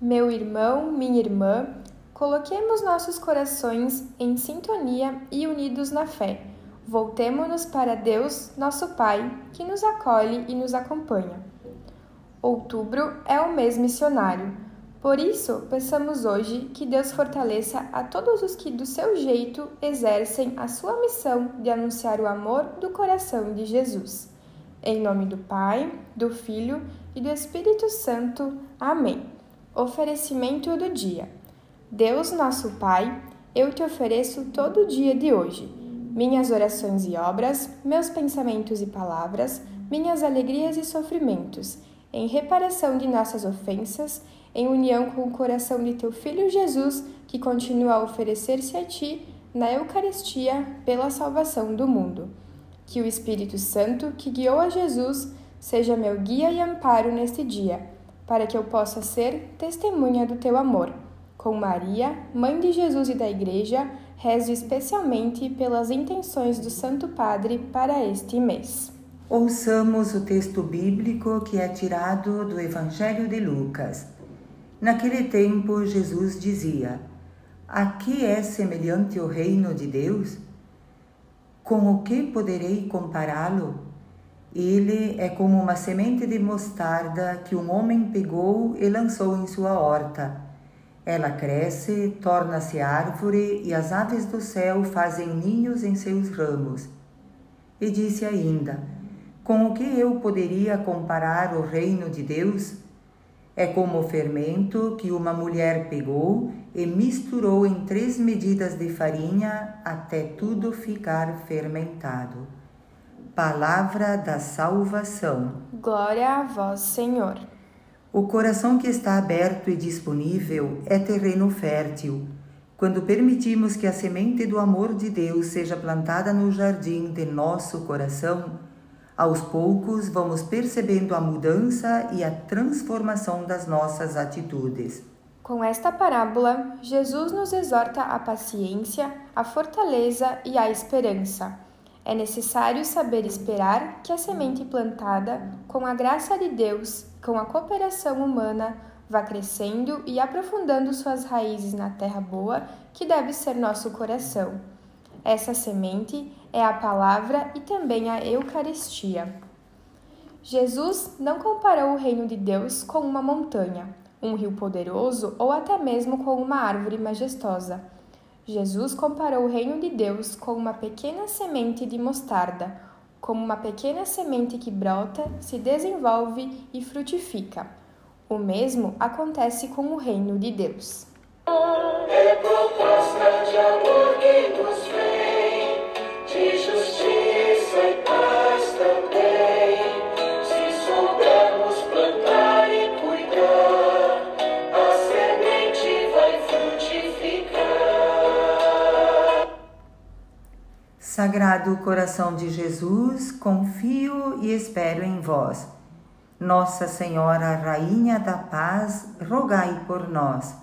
Meu irmão, minha irmã, coloquemos nossos corações em sintonia e unidos na fé. Voltemo-nos para Deus, nosso Pai, que nos acolhe e nos acompanha. Outubro é o mês missionário. Por isso, peçamos hoje que Deus fortaleça a todos os que, do seu jeito, exercem a sua missão de anunciar o amor do coração de Jesus. Em nome do Pai, do Filho e do Espírito Santo. Amém. Oferecimento do dia. Deus, nosso Pai, eu te ofereço todo o dia de hoje. Minhas orações e obras, meus pensamentos e palavras, minhas alegrias e sofrimentos, em reparação de nossas ofensas, em união com o coração de teu Filho Jesus, que continua a oferecer-se a ti na Eucaristia pela salvação do mundo. Que o Espírito Santo, que guiou a Jesus, seja meu guia e amparo neste dia, para que eu possa ser testemunha do teu amor. Com Maria, mãe de Jesus e da Igreja, rezo especialmente pelas intenções do Santo Padre para este mês. Ouçamos o texto bíblico que é tirado do Evangelho de Lucas. Naquele tempo, Jesus dizia: A que é semelhante o reino de Deus? Com o que poderei compará-lo? Ele é como uma semente de mostarda que um homem pegou e lançou em sua horta. Ela cresce, torna-se árvore e as aves do céu fazem ninhos em seus ramos. E disse ainda: Com o que eu poderia comparar o reino de Deus? É como o fermento que uma mulher pegou e misturou em três medidas de farinha até tudo ficar fermentado. Palavra da salvação. Glória a vós, Senhor. O coração que está aberto e disponível é terreno fértil. Quando permitimos que a semente do amor de Deus seja plantada no jardim de nosso coração, aos poucos, vamos percebendo a mudança e a transformação das nossas atitudes. Com esta parábola, Jesus nos exorta a paciência, a fortaleza e a esperança. É necessário saber esperar que a semente plantada, com a graça de Deus, com a cooperação humana, vá crescendo e aprofundando suas raízes na terra boa, que deve ser nosso coração. Essa semente é a palavra e também a Eucaristia. Jesus não comparou o reino de Deus com uma montanha, um rio poderoso ou até mesmo com uma árvore majestosa. Jesus comparou o reino de Deus com uma pequena semente de mostarda, como uma pequena semente que brota, se desenvolve e frutifica. O mesmo acontece com o reino de Deus. É de amor que nos Sagrado coração de Jesus, confio e espero em vós. Nossa Senhora, Rainha da Paz, rogai por nós.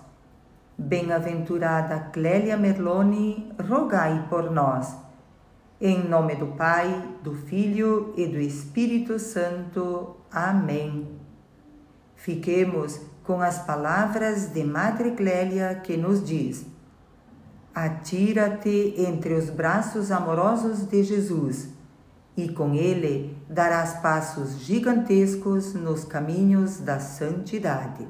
Bem-aventurada Clélia Merloni, rogai por nós. Em nome do Pai, do Filho e do Espírito Santo. Amém. Fiquemos com as palavras de Madre Clélia que nos diz: Atira-te entre os braços amorosos de Jesus e com ele darás passos gigantescos nos caminhos da santidade.